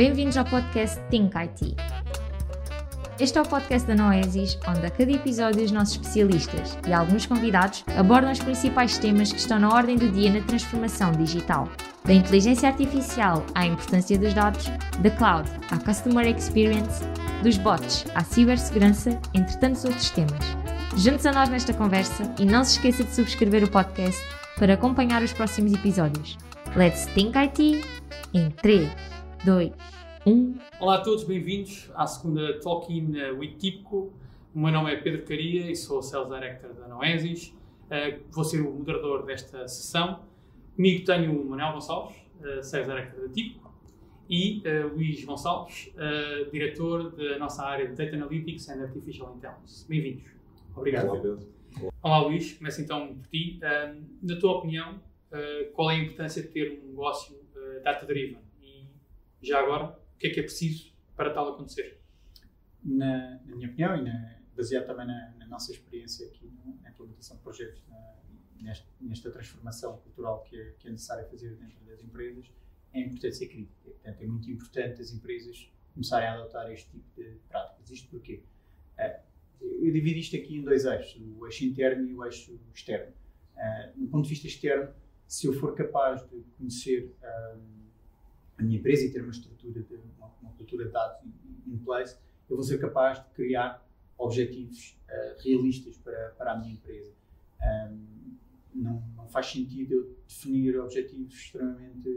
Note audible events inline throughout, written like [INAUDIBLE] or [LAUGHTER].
Bem-vindos ao podcast Think IT. Este é o podcast da Noesis, onde a cada episódio os nossos especialistas e alguns convidados abordam os principais temas que estão na ordem do dia na transformação digital. Da inteligência artificial à importância dos dados, da cloud à customer experience, dos bots à cibersegurança, entre tantos outros temas. Junte-se a nós nesta conversa e não se esqueça de subscrever o podcast para acompanhar os próximos episódios. Let's Think IT em 3, 2, 1. Olá a todos, bem-vindos à segunda Talk-in with Típico. O meu nome é Pedro Caria e sou Sales Director da Noesis. Uh, vou ser o moderador desta sessão. Comigo tenho o Manuel Gonçalves, uh, Sales Director da Típico, e uh, Luís Gonçalves, uh, diretor da nossa área de Data Analytics and Artificial Intelligence. Bem-vindos. Obrigado. Olá, Pedro. Olá, Luís. Começo então por ti. Uh, na tua opinião, uh, qual é a importância de ter um negócio uh, data-driven? Já agora, o que é que é preciso para tal acontecer? Na, na minha opinião, e na, baseado também na, na, nossa experiência aqui na implementação de projetos, na, nesta, nesta, transformação cultural que é, que é necessária fazer dentro das empresas, é importante ser crítica. Portanto, é muito importante as empresas começarem a adotar este tipo de práticas. Isto porquê? eu divido isto aqui em dois eixos, o eixo interno e o eixo externo. Do ponto de vista externo, se eu for capaz de conhecer uh, a minha empresa e ter uma estrutura, de, uma, uma, cultura de dados in place, eu vou ser capaz de criar objetivos uh, realistas para, para a minha empresa. Um, não, não, faz sentido eu definir objetivos extremamente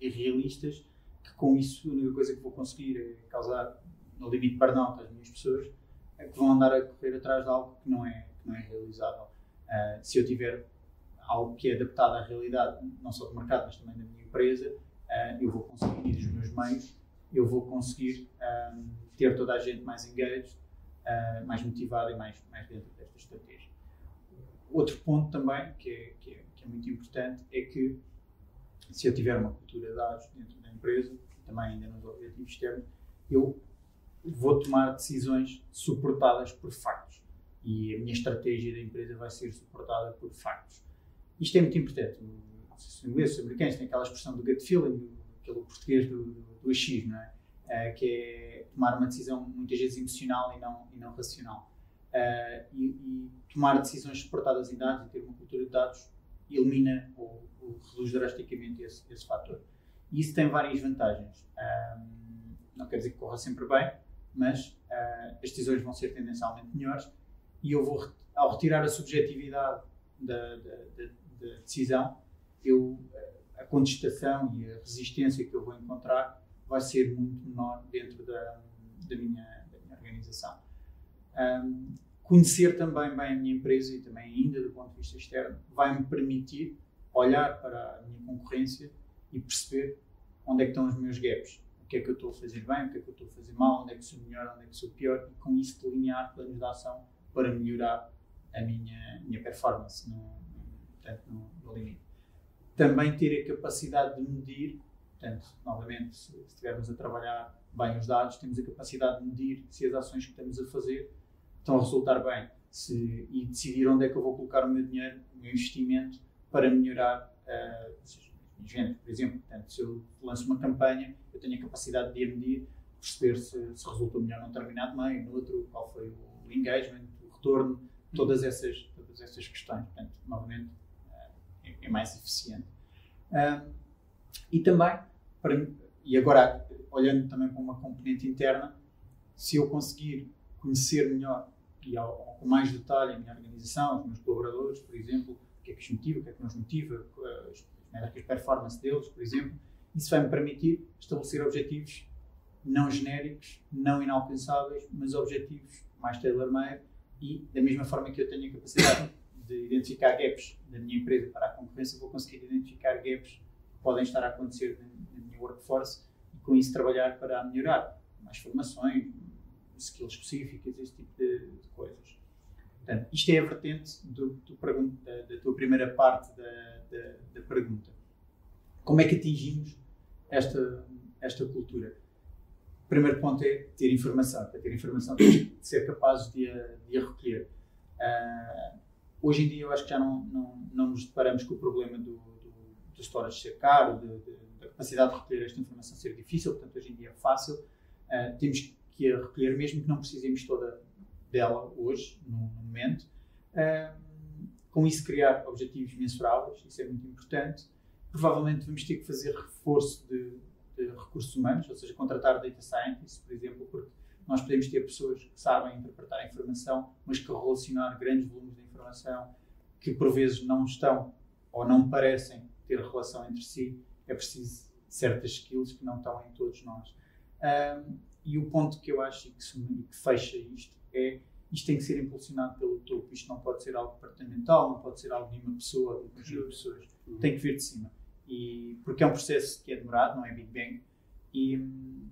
irrealistas, que com isso a única coisa que vou conseguir é causar, no limite, burnout às minhas pessoas é que vão andar a correr atrás de algo que não é, que não é realizável. Uh, se eu tiver algo que é adaptado à realidade, não só do mercado, mas também da minha empresa, uh, eu vou conseguir, e dos meus meios, eu vou conseguir um, ter toda a gente mais engaged, uh, mais motivada e mais, mais dentro desta estratégia. Outro ponto também, que é, que, é, que é muito importante, é que se eu tiver uma cultura de dados dentro da empresa, também ainda nos objetivos externos, eu vou tomar decisões suportadas por factos. E a minha estratégia da empresa vai ser suportada por factos. Isto é muito importante. Os ingleses, os americanos têm aquela expressão do gut feeling, aquele português do, do, do achismo, não é? Uh, que é tomar uma decisão muitas vezes emocional e não, e não racional. Uh, e, e, tomar decisões suportadas em dados e ter uma cultura de dados elimina ou, ou reduz drasticamente esse, esse fator. E isso tem várias vantagens. Um, ah, não quer dizer que corra sempre bem, mas uh, as decisões vão ser tendencialmente melhores e eu vou, ao retirar a subjetividade da, da, da, da decisão, eu, a contestação e a resistência que eu vou encontrar vai ser muito menor dentro da, da, minha, da minha organização. Um, conhecer também bem a minha empresa e também ainda do ponto de vista externo vai-me permitir olhar para a minha concorrência e perceber onde é que estão os meus gaps o que é que eu estou a fazer bem, o que é que eu estou a fazer mal, onde é que sou melhor, onde é que sou pior, e com isso delinear planos de ação para melhorar a minha, minha performance no, no, no limite. Também ter a capacidade de medir, portanto, novamente, se, estivermos a trabalhar bem os dados, temos a capacidade de medir se as ações que estamos a fazer estão a resultar bem se, e decidir onde é que eu vou colocar o meu dinheiro, o meu investimento para melhorar uh, por exemplo. Portanto, se eu lanço uma campanha, eu tenho a capacidade de a medir, perceber se, se resultou melhor num determinado meio, no outro, qual foi o engagement, o retorno, todas essas, todas essas questões. Portanto, novamente, é, mais eficiente. Um, e também, para, e agora, olhando também para uma componente interna, se eu conseguir conhecer melhor e ao, com mais detalhe a minha organização, os meus colaboradores, por exemplo, o que é que os motiva, o que é que nos motiva, as métricas de performance deles, por exemplo, isso vai me permitir estabelecer objetivos não genéricos, não inalcançáveis, mas objetivos mais tailor-made e, da mesma forma que eu tenho a capacidade de identificar gaps da minha empresa para a concorrência, vou conseguir identificar gaps que podem estar a acontecer na minha workforce e, com isso, trabalhar para melhorar mais formações, skills específicas, esse tipo de, de coisas. Portanto, isto é a vertente do, do da, da, tua primeira parte da, da, da pergunta. Como é que atingimos esta, esta cultura. O primeiro ponto é ter informação. Para ter informação, temos de ser capazes de a, de a recolher. Uh, hoje em dia, eu acho que já não, não, não nos deparamos com o problema do, do, do storage ser caro, de, de, da capacidade de recolher esta informação ser difícil, portanto, hoje em dia é fácil. Uh, temos que a recolher, mesmo que não precisemos toda dela hoje, no, momento. Uh, com isso, criar objetivos mensuráveis, isso é muito importante. Provavelmente vamos ter que fazer reforço de, de recursos humanos, ou seja, contratar data scientists, por exemplo, porque nós podemos ter pessoas que sabem interpretar a informação, mas que relacionar grandes volumes de informação que por vezes não estão ou não parecem ter relação entre si, é preciso certas skills que não estão em todos nós. Um, e o ponto que eu acho que, se, que fecha isto é isto tem que ser impulsionado pelo topo. Isto não pode ser algo departamental, não pode ser algo de uma pessoa, de um conjunto de pessoas. Uhum. Tem que vir de cima. E, porque é um processo que é demorado, não é Big Bang. E,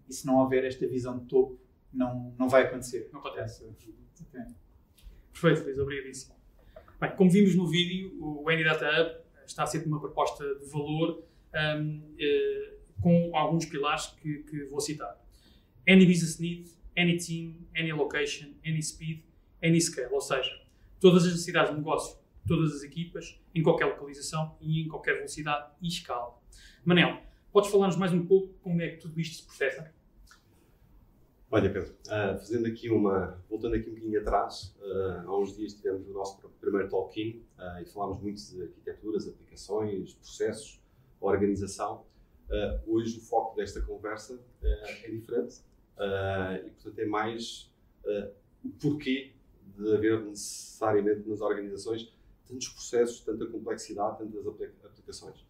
e se não houver esta visão de topo, não, não vai acontecer. Não acontece. Perfeito, Luís, obrigadíssimo. Bem, como vimos no vídeo, o Any Data Hub está a ser uma proposta de valor um, uh, com alguns pilares que, que, vou citar. Any business need, any team, any location, any speed, any scale. Ou seja, todas as necessidades de negócio, todas as equipas, em qualquer localização e em qualquer velocidade e escala. Manel, podes falar-nos mais um pouco como é que tudo isto se processa? Olha, Pedro, uh, fazendo aqui uma. voltando aqui um bocadinho atrás, uh, há uns dias tivemos o nosso primeiro talk-in uh, e falámos muito de arquiteturas, aplicações, processos, organização. hoje o foco desta conversa é diferente e, portanto, é mais o porquê de haver necessariamente nas organizações tantos processos, tanta complexidade, tantas aplicações.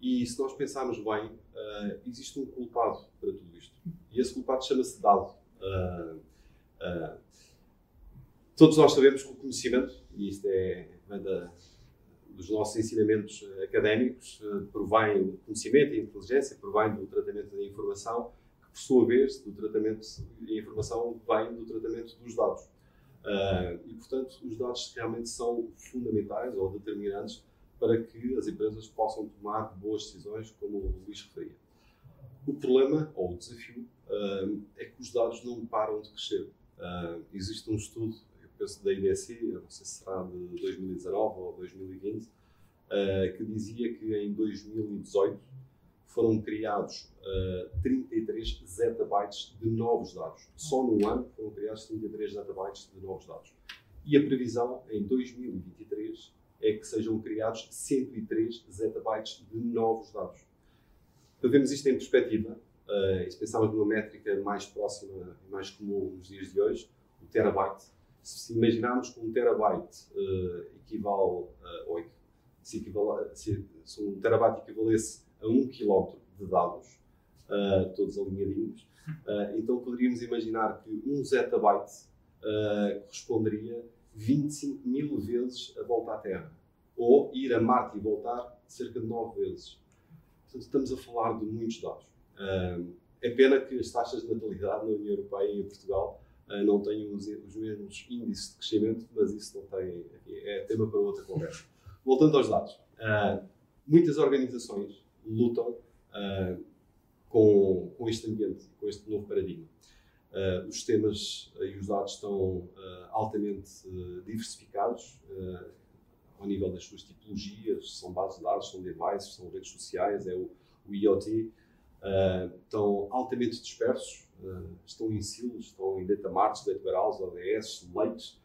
E se nós pensarmos bem, uh, existe um culpado para tudo isto. E esse culpado chama-se dado. Uh, uh, todos nós sabemos que o conhecimento, e isto é da, dos nossos ensinamentos académicos, provém do conhecimento e inteligência, provém do tratamento da informação, que por sua vez, do tratamento da informação, vem do tratamento dos dados. e portanto, os dados realmente são fundamentais ou determinantes para que as empresas possam tomar boas decisões, como o Luís referia. O problema, ou o desafio, uh, é que os dados não param de crescer. Uh, existe um estudo, eu penso da IDC, não sei se será de 2019 ou 2020, uh, ah, que dizia que em 2018 foram criados 33 zettabytes de novos dados. Só num ano foram criados 33 zettabytes de novos dados. E a previsão em 2023 é que sejam criados 103 zettabytes de novos dados. Para vermos isto em perspectiva, uh, e se pensarmos numa métrica mais próxima e mais comum nos dias de hoje, o terabyte, se imaginarmos que um terabyte uh, equivale, uh, ou se, se, se, um terabyte equivalesse a um quilómetro de dados, uh, todos alinhadinhos, então poderíamos imaginar que um zettabyte corresponderia 25 mil vezes a volta à Terra. Ou ir a Marte e voltar cerca de 9 vezes. Portanto, estamos a falar de muitos dados. é pena que as taxas de natalidade na União Europeia e em Portugal uh, não tenham os, os, mesmos índices de crescimento, mas isso não tem, é tema para outra conversa. Voltando aos dados. Uh, muitas organizações lutam uh, com, com este ambiente, com este novo paradigma. Uh, os sistemas uh, e os dados estão uh, altamente diversificados ao nível das suas tipologias, são bases de dados, são devices, são redes sociais, é o, o IoT. estão altamente dispersos, estão em silos, estão em data marts, data warehouse, ODS, lakes,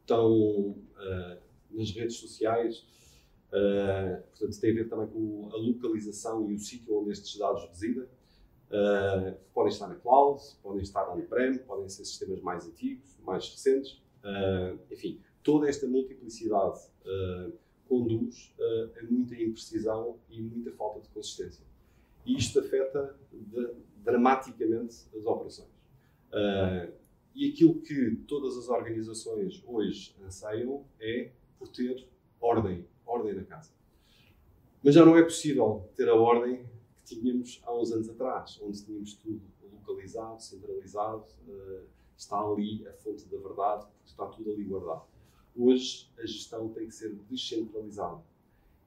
estão nas redes sociais, portanto tem a ver também com a localização e o sítio onde estes dados residem. Uh, podem estar na cloud, podem estar on-prem, podem ser sistemas mais antigos, mais recentes. Uh, enfim, toda esta multiplicidade uh, conduz a muita imprecisão e muita falta de consistência. E isto afeta de, dramaticamente as operações. e aquilo que todas as organizações hoje anseiam é por ter ordem, ordem na casa. Mas já não é possível ter a ordem que tínhamos há uns anos atrás, onde tínhamos tudo localizado, centralizado, uh, está ali a fonte da verdade, porque está tudo ali guardado. Hoje a gestão tem que ser descentralizada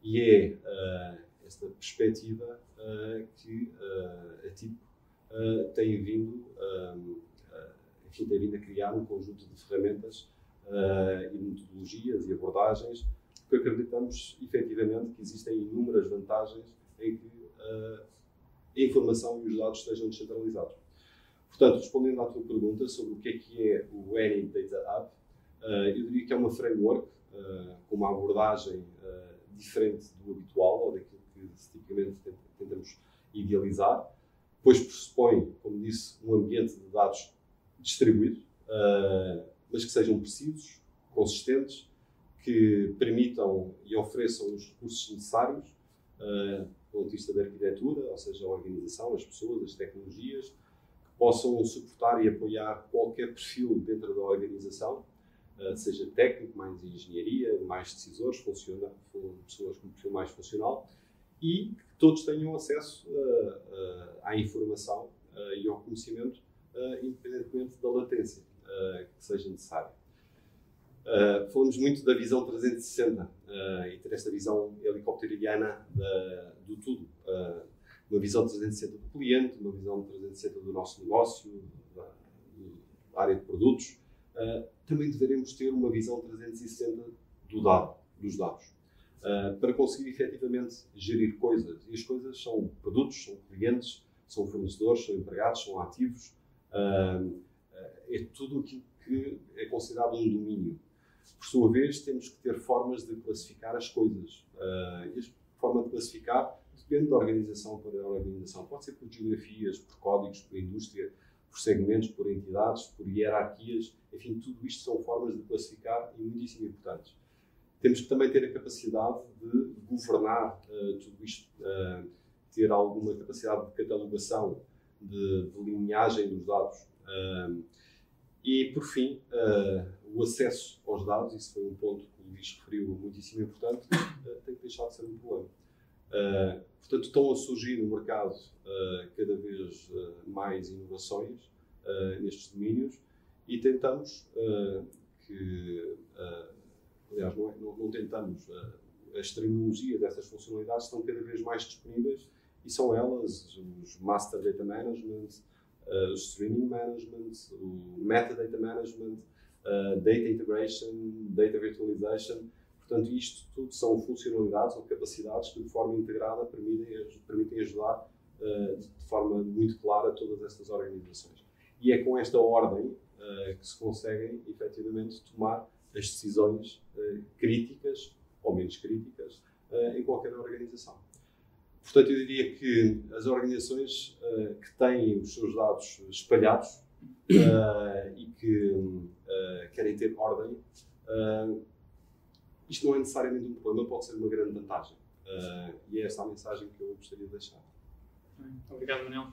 e é uh, esta perspectiva uh, que a TIP tem vindo, enfim, tem vindo a criar um conjunto de ferramentas e metodologias e abordagens, porque acreditamos efetivamente que existem inúmeras vantagens em que a informação e os dados estejam descentralizados. Portanto, respondendo à tua pergunta sobre o que é que é o Any Data Hub, uh, eu diria que é uma framework uh, com uma abordagem diferente do habitual ou daquilo que tipicamente tentamos idealizar, pois pressupõe, como disse, um ambiente de dados distribuído, mas que sejam precisos, consistentes, que permitam e ofereçam os recursos necessários ponto da arquitetura, ou seja, a organização, as pessoas, as tecnologias, que possam suportar e apoiar qualquer perfil dentro da organização, uh, seja técnico, mais engenharia, mais decisores, funciona, pessoas com perfil mais funcional, e que todos tenham acesso uh, à informação e ao conhecimento, independentemente da latência que seja necessária. Uh, falamos muito da visão 360 uh, ah, e ter esta visão helicopteriana do tudo. Uh, uma visão 360 do cliente, uma visão 360 do nosso negócio, da, da área de produtos. também deveremos ter uma visão 360 do dado, dos dados, para conseguir efetivamente gerir coisas. E as coisas são produtos, são clientes, são fornecedores, são empregados, são ativos. é tudo aquilo que é considerado um domínio. Por sua vez, temos que ter formas de classificar as coisas. Uh, a forma de classificar depende da organização para organização. Pode ser por geografias, por códigos, por indústria, por segmentos, por entidades, por hierarquias. Enfim, tudo isto são formas de classificar e muitíssimo importantes. Temos que também ter a capacidade de governar uh, tudo isto, uh, ter alguma capacidade de catalogação, de, de linhagem dos dados. Uh, e, por fim, uh, o acesso aos dados, isso foi um ponto que o Luís referiu muitíssimo importante, uh, tem que deixar de ser um problema. Uh, portanto, estão a surgir no mercado cada vez mais inovações nestes domínios e tentamos que, aliás, não, é, não, não tentamos, as tecnologias dessas funcionalidades estão cada vez mais disponíveis e são elas os Master Data Management, uh, streaming management, o metadata management, uh, data integration, data virtualization. Portanto, isto tudo são funcionalidades ou capacidades que, de forma integrada, permitem, permitem ajudar uh, de forma muito clara todas estas organizações. E é com esta ordem uh, que se conseguem, efetivamente, tomar as decisões críticas ou menos críticas em qualquer organização. Portanto, eu diria que as organizações que têm os seus dados espalhados e que uh, querem ter ordem, isto não é necessariamente um problema, pode ser uma grande vantagem. e é esta a mensagem que eu gostaria de deixar. Muito obrigado, Manel,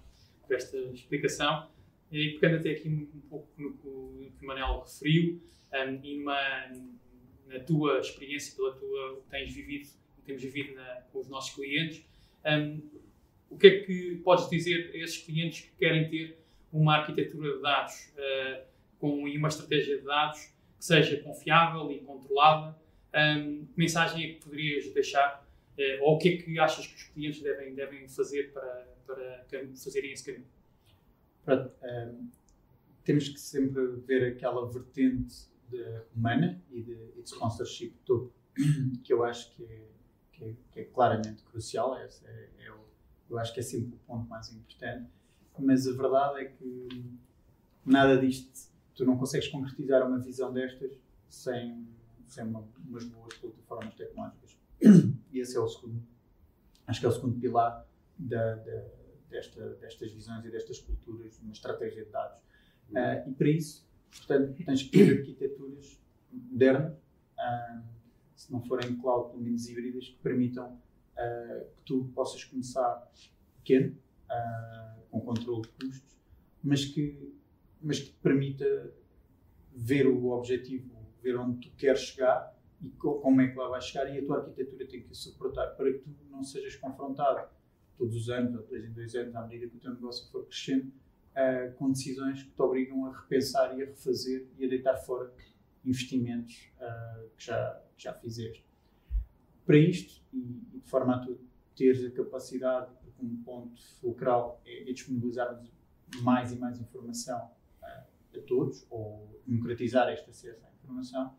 por esta explicação. E pegando até aqui um pouco no que o Manel referiu um, e numa, na tua experiência, pela tua, o que tens vivido, que temos vivido na, com os nossos clientes, um, o que é que podes dizer a esses clientes que querem ter uma arquitetura de dados uh, com, uma estratégia de dados que seja confiável e controlada? Um, que mensagem é que poderias deixar? Uh, ou o que é que achas que os clientes devem, devem fazer para, para fazerem esse caminho? Pronto, um, temos que sempre ver aquela vertente de humana e de, e de sponsorship topo, [CLEARS THROAT] que eu acho que é que é, que é claramente crucial, é, é, é, eu acho que é sempre o ponto mais importante, mas a verdade é que nada disto, tu não consegues concretizar uma visão destas sem, sem uma, umas boas plataformas tecnológicas. E esse é o segundo, acho que é o segundo pilar da, da, desta, destas visões e destas culturas uma estratégia de dados. Uh, e para isso, portanto, tens que ter arquiteturas modernas. Uh, se não forem cloud, pelo menos híbridas, que permitam uh, que tu possas começar pequeno, com controle de custos, mas que, mas que te permita ver o objetivo, ver onde tu queres chegar e como é que lá vais chegar e a tua arquitetura tem que suportar para que tu não sejas confrontado todos os anos ou dois em dois anos, à medida que o teu negócio for crescendo, uh, com decisões que te obrigam a repensar e a refazer e a deitar fora investimentos uh, que, já, que já fizeste. Para isto, e, de forma a tu teres a capacidade, porque um ponto fulcral é, é disponibilizarmos mais e mais informação a todos, ou democratizar este acesso à informação,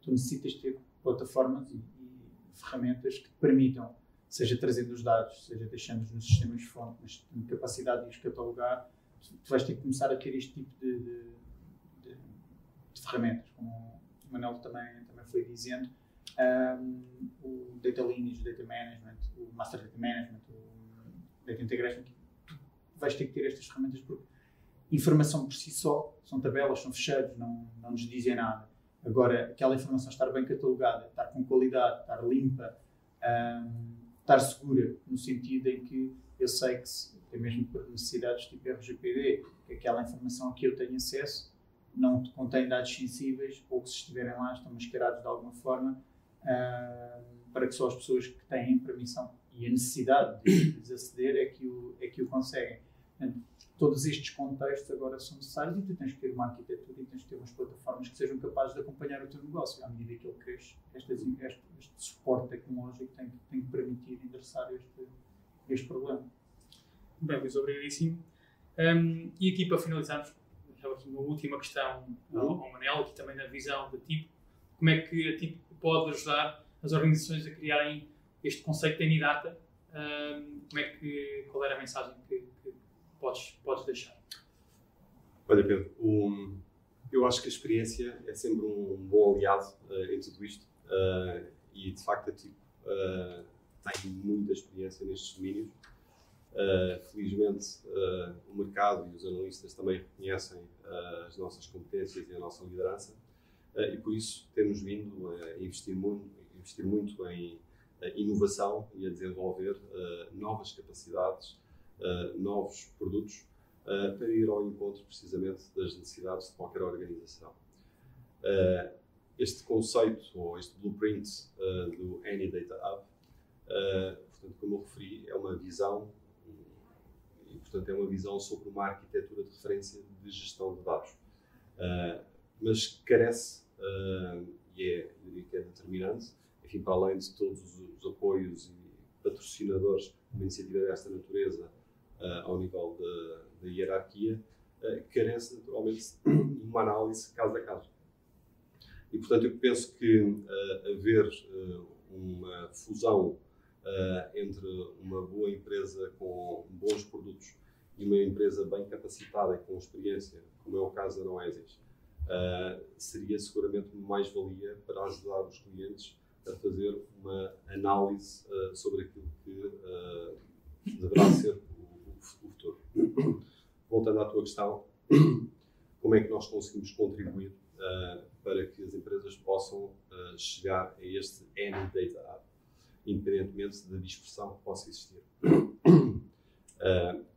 tu necessitas ter plataformas e, e ferramentas que te permitam seja trazendo os dados, seja deixando-os nos sistemas de fonte, mas tendo capacidade de os catalogar, tu vais ter que começar a ter este tipo de, de, de, de ferramentas, como o Manuel também, também foi dizendo. Um, o Data Lineage, o Data Management, o Master Data Management, o Data Integration, tu vais ter que ter estas ferramentas porque informação por si só, são tabelas, são fechados, não, não nos dizem nada. Agora, aquela informação estar bem catalogada, estar com qualidade, estar limpa, um, estar segura, no sentido em que eu sei que, até mesmo por necessidades tipo RGPD, que aquela informação a que eu tenho acesso não contém dados sensíveis ou que se estiverem lá estão mascarados de alguma forma uh, para que só as pessoas que têm permissão e a necessidade de, de aceder é que o, é que o conseguem. Portanto, todos estes contextos agora são necessários e tu tens que ter uma arquitetura e tens que ter umas plataformas que sejam capazes de acompanhar o teu negócio à medida que ele cresce. Este, este, este suporte tecnológico tem, tem que permitir endereçar este, este problema. Bem, Luís, obrigadíssimo. Um, e aqui para finalizarmos, aqui uma última questão uhum. ao, Manel, aqui também na visão da TIP. Como é que a TIP pode ajudar as organizações a criarem este conceito de Anidata? Um, como é que, qual era a mensagem que podes, deixar? Olha, Pedro, eu acho que a experiência é sempre um bom aliado uh, em tudo isto uh, e, de facto, a TIP uh, tem muita experiência nestes domínios. Felizmente, o mercado e os analistas também reconhecem as nossas competências e a nossa liderança, e por isso temos vindo a investir muito, investir muito em inovação e a desenvolver novas capacidades, novos produtos, para ir ao encontro precisamente das necessidades de qualquer organização. este conceito, ou este blueprint do Any Data Hub, portanto, como eu referi, é uma visão portanto, é uma visão sobre uma arquitetura de referência de gestão de dados. Uh, mas carece, uh, e é, diria que é determinante, enfim, para além de todos os, os apoios e patrocinadores de uma iniciativa desta natureza uh, ao nível da hierarquia, carece naturalmente de uma análise caso a caso. E, portanto, eu penso que haver uma fusão uh, entre uma boa empresa com bons produtos e uma empresa bem capacitada e com experiência, como é o caso da Noesis, uh, seria seguramente mais-valia para ajudar os clientes a fazer uma análise uh, sobre aquilo que deverá ser o, futuro. [CLEARS THROAT] Voltando à tua questão, [CLEARS THROAT] como é que nós conseguimos contribuir para que as empresas possam chegar a este Any Data Hub? independentemente da dispersão que possa existir. Uh,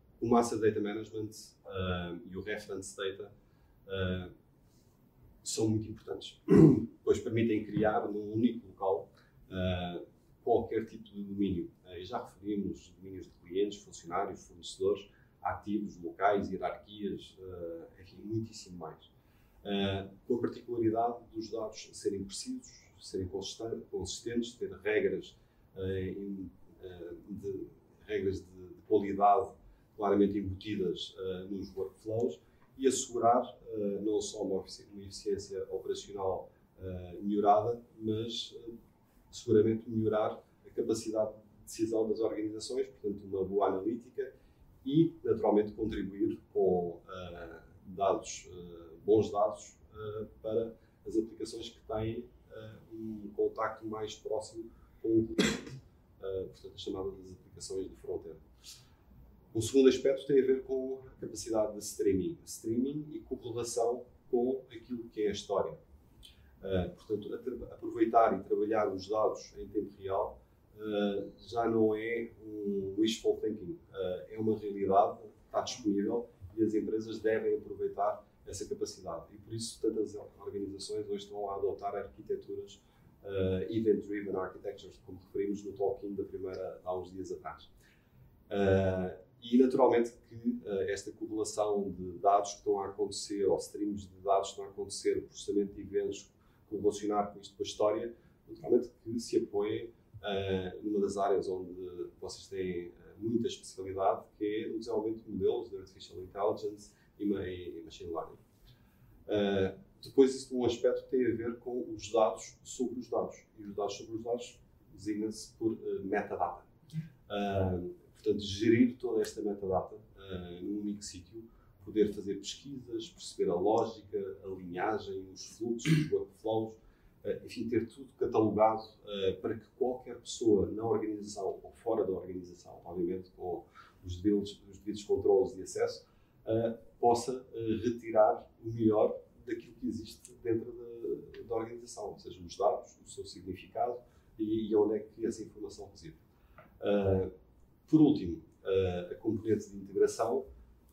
[CLEARS THROAT] o Master Data Management uh, e o Reference Data uh, são muito importantes, pois permitem criar num único local qualquer tipo de domínio. e já referimos domínios de clientes, funcionários, fornecedores, ativos, locais, hierarquias, enfim, muitíssimo mais. com a particularidade dos dados serem precisos, serem consistentes, ter regras eh, eh, de regras de, de, qualidade claramente embutidas eh, nos workflows e assegurar não só uma eficiência operacional melhorada, mas seguramente melhorar a capacidade de decisão das organizações, portanto, uma boa analítica e, naturalmente, contribuir com uh, dados, uh, bons dados uh, para as aplicações que têm um contacto mais próximo com o cliente, portanto, as chamadas aplicações de front-end. Um segundo aspecto tem a ver com a capacidade de streaming. Streaming e correlação com aquilo que é a história. Uh, portanto, aproveitar e trabalhar os dados em tempo real uh, já não é um wishful thinking, uh, é uma realidade, está disponível e as empresas devem aproveitar essa capacidade. E por isso, tantas organizações hoje estão a adotar arquiteturas event-driven architectures, como referimos no talking da primeira há uns dias atrás. E naturalmente que uh, esta correlação de dados que estão a acontecer, ou streams de dados que estão a acontecer, processamento de eventos, correlacionar com isto com a história, naturalmente que se apoiem uh, numa das áreas onde vocês têm muita especialidade, que é o desenvolvimento de modelos de Artificial Intelligence e, e Machine Learning. Uh, depois, um aspecto tem a ver com os dados sobre os dados. E os dados sobre os dados designa-se por uh, metadata. Uh, portanto, gerir toda esta metadata num único sítio, poder fazer pesquisas, perceber a lógica, a linhagem, os fluxos, os workflows, uh, enfim, ter tudo catalogado para que qualquer pessoa na organização ou fora da organização, obviamente com os devidos, os devidos controles de acesso, possa retirar o melhor daquilo que existe dentro da, da organização, ou seja, os dados, o seu significado e, e onde é que essa informação reside. Por último, a componente de integração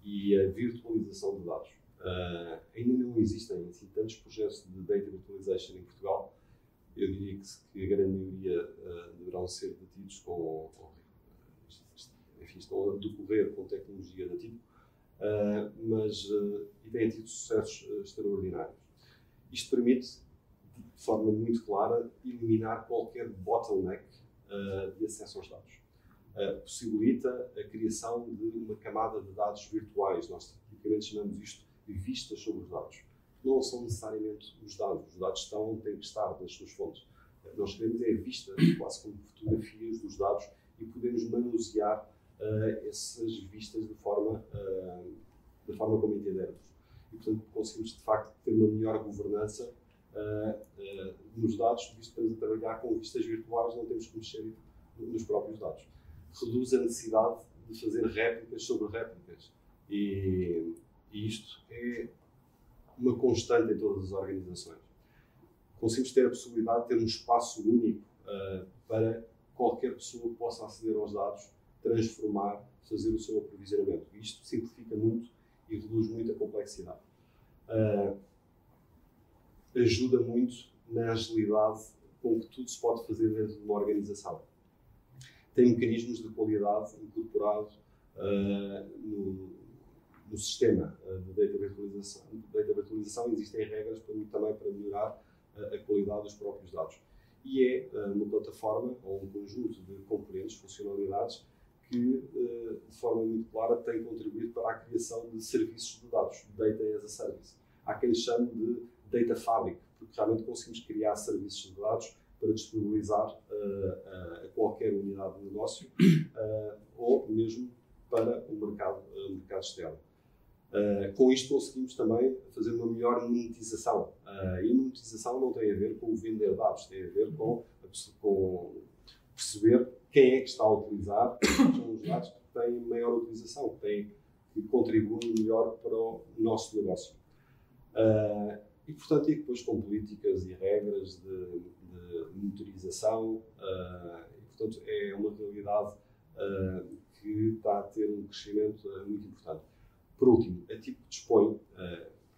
e a virtualização de dados. Uh, ainda não existem assim, tantos projetos de data virtualization em Portugal. Eu diria que, que a grande maioria uh, deverão ser detidos com, com enfim, estão a decorrer com tecnologia da tipo, mas e têm tido sucessos extraordinários. Isto permite, de forma muito clara, eliminar qualquer bottleneck de acesso aos dados possibilita a criação de uma camada de dados virtuais. Nós tipicamente chamamos isto de vistas sobre os dados. Não são necessariamente os dados. Os dados estão, têm que estar nas suas fontes. Nós queremos é a vista, quase como fotografias dos dados, e podemos manusear uh, essas vistas de forma, da forma como entendermos. E, portanto, conseguimos, de facto, ter uma melhor governança nos dados, visto que estamos a trabalhar com vistas virtuais, não temos que mexer nos próprios dados reduz a necessidade de fazer réplicas sobre réplicas. E, e isto é uma constante em todas as organizações. Conseguimos ter a possibilidade de ter um espaço único uh, para qualquer pessoa que possa aceder aos dados, transformar, fazer o seu aprovisionamento. Isto simplifica muito e reduz muito a complexidade. Uh, ajuda muito na agilidade com que tudo se pode fazer dentro de uma organização tem mecanismos de qualidade incorporados uh, no, no, sistema uh, de data virtualização. De data virtualização existem regras para, também para melhorar uh, a qualidade dos próprios dados. E é uma plataforma ou um conjunto de componentes, funcionalidades, que de forma muito clara tem contribuído para a criação de serviços de dados, Data as a Service. Há quem chame de Data Fabric, porque realmente conseguimos criar serviços de dados para disponibilizar uh, a qualquer unidade de negócio uh, ou mesmo para o mercado, uh, mercado externo. com isto conseguimos também fazer uma melhor monetização. e monetização não tem a ver com o vender dados, tem a ver com, com perceber quem é que está a utilizar, são os dados que têm maior utilização, que, têm, que contribuem melhor para o nosso negócio. Uh, e, portanto, e depois com políticas e regras de, de uh, e, portanto, é uma realidade uh, que está a ter um crescimento uh, muito importante. Por último, a tipo dispõe,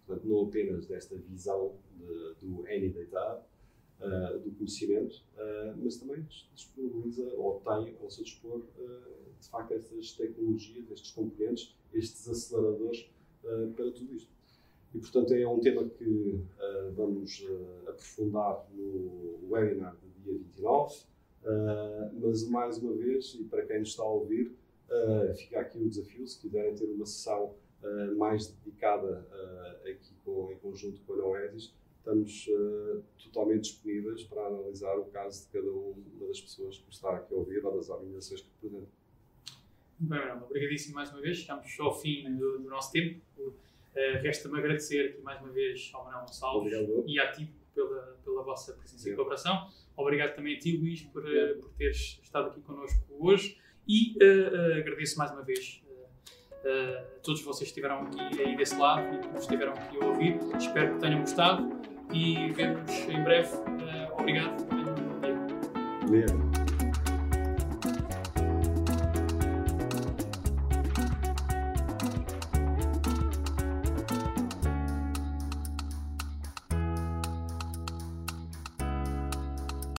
portanto, não apenas desta visão de, do AnyData, do conhecimento, mas também disponibiliza ou tem ao seu dispor, de facto, estas tecnologias, estes componentes, estes aceleradores para tudo isto. E, portanto, é um tema que uh, vamos uh, aprofundar no webinar do dia 29. Uh, eh, mas, mais uma vez, e para quem nos está a ouvir, fica aqui o desafio, se quiserem ter uma sessão mais dedicada aqui com, em conjunto com a Noesis, estamos totalmente disponíveis para analisar o caso de cada uma das pessoas que está aqui a ouvir ou das organizações que representam. Bem, obrigadíssimo mais uma vez. Chegamos ao fim do, do nosso tempo. Uh, Resta-me agradecer aqui mais uma vez ao Manuel Gonçalves Obrigado. e à TIP pela, pela vossa presença e colaboração. Obrigado também a ti, Luís, por, uh, por teres estado aqui connosco hoje e uh, agradeço mais uma vez a todos vocês que estiveram aqui aí desse lado e que nos estiveram aqui a ouvir. Espero que tenham gostado e vemos em breve. obrigado. Obrigado.